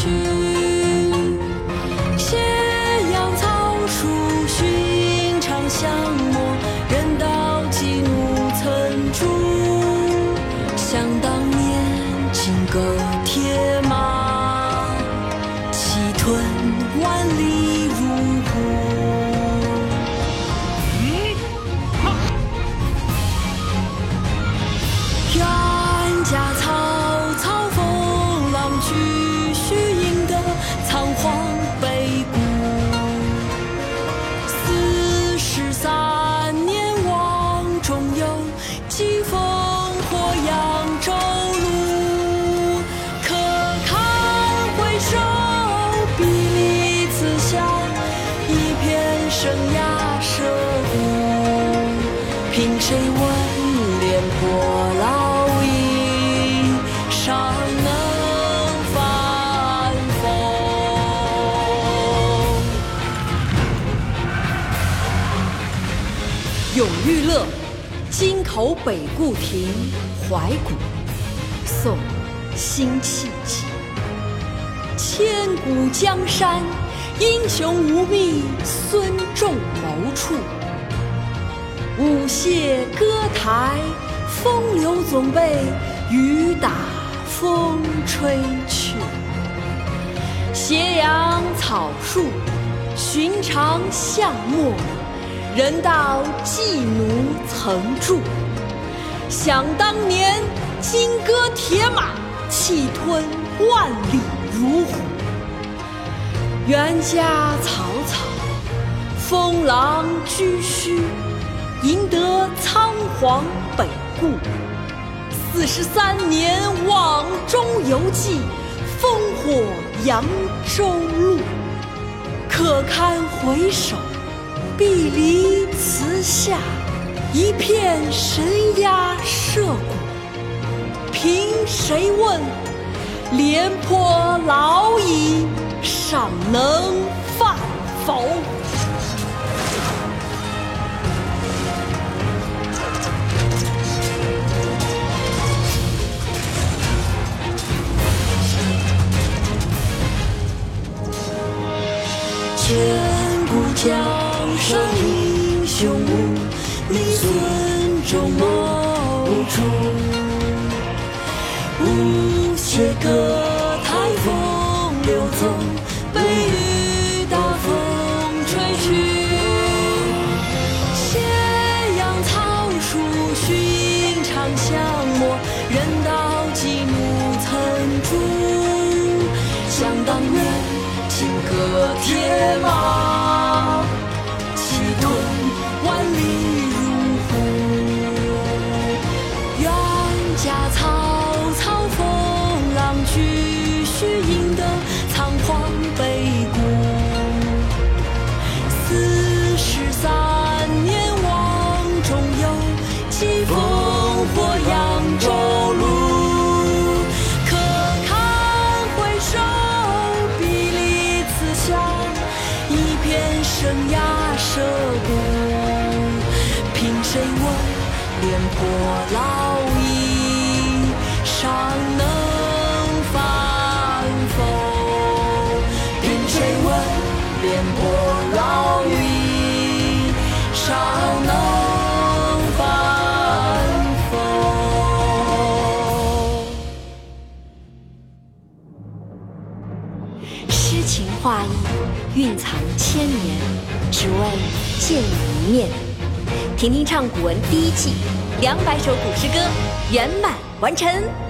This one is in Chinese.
去。凭谁问廉颇老矣，尚能反讽？咏玉乐，京口北固亭怀古。宋，辛弃疾。千古江山，英雄无觅孙仲谋处。舞榭歌台，风流总被雨打风吹去。斜阳草树，寻常巷陌，人道寄奴曾住。想当年，金戈铁马，气吞万里如虎。冤家草草，封狼居胥，赢得仓皇北顾。四十三年往中游记，烽火扬州路。可堪回首，毕离词下，一片神鸦社鼓。凭谁问？廉颇老矣，尚能饭否？千古江山英雄无，你孙仲谋处。舞榭歌铁马，廉颇老矣，尚能反否？凭谁问廉颇老矣，尚能反否？诗情画意，蕴藏千年，只为见你一面。婷婷唱古文第一季，两百首古诗歌圆满完成。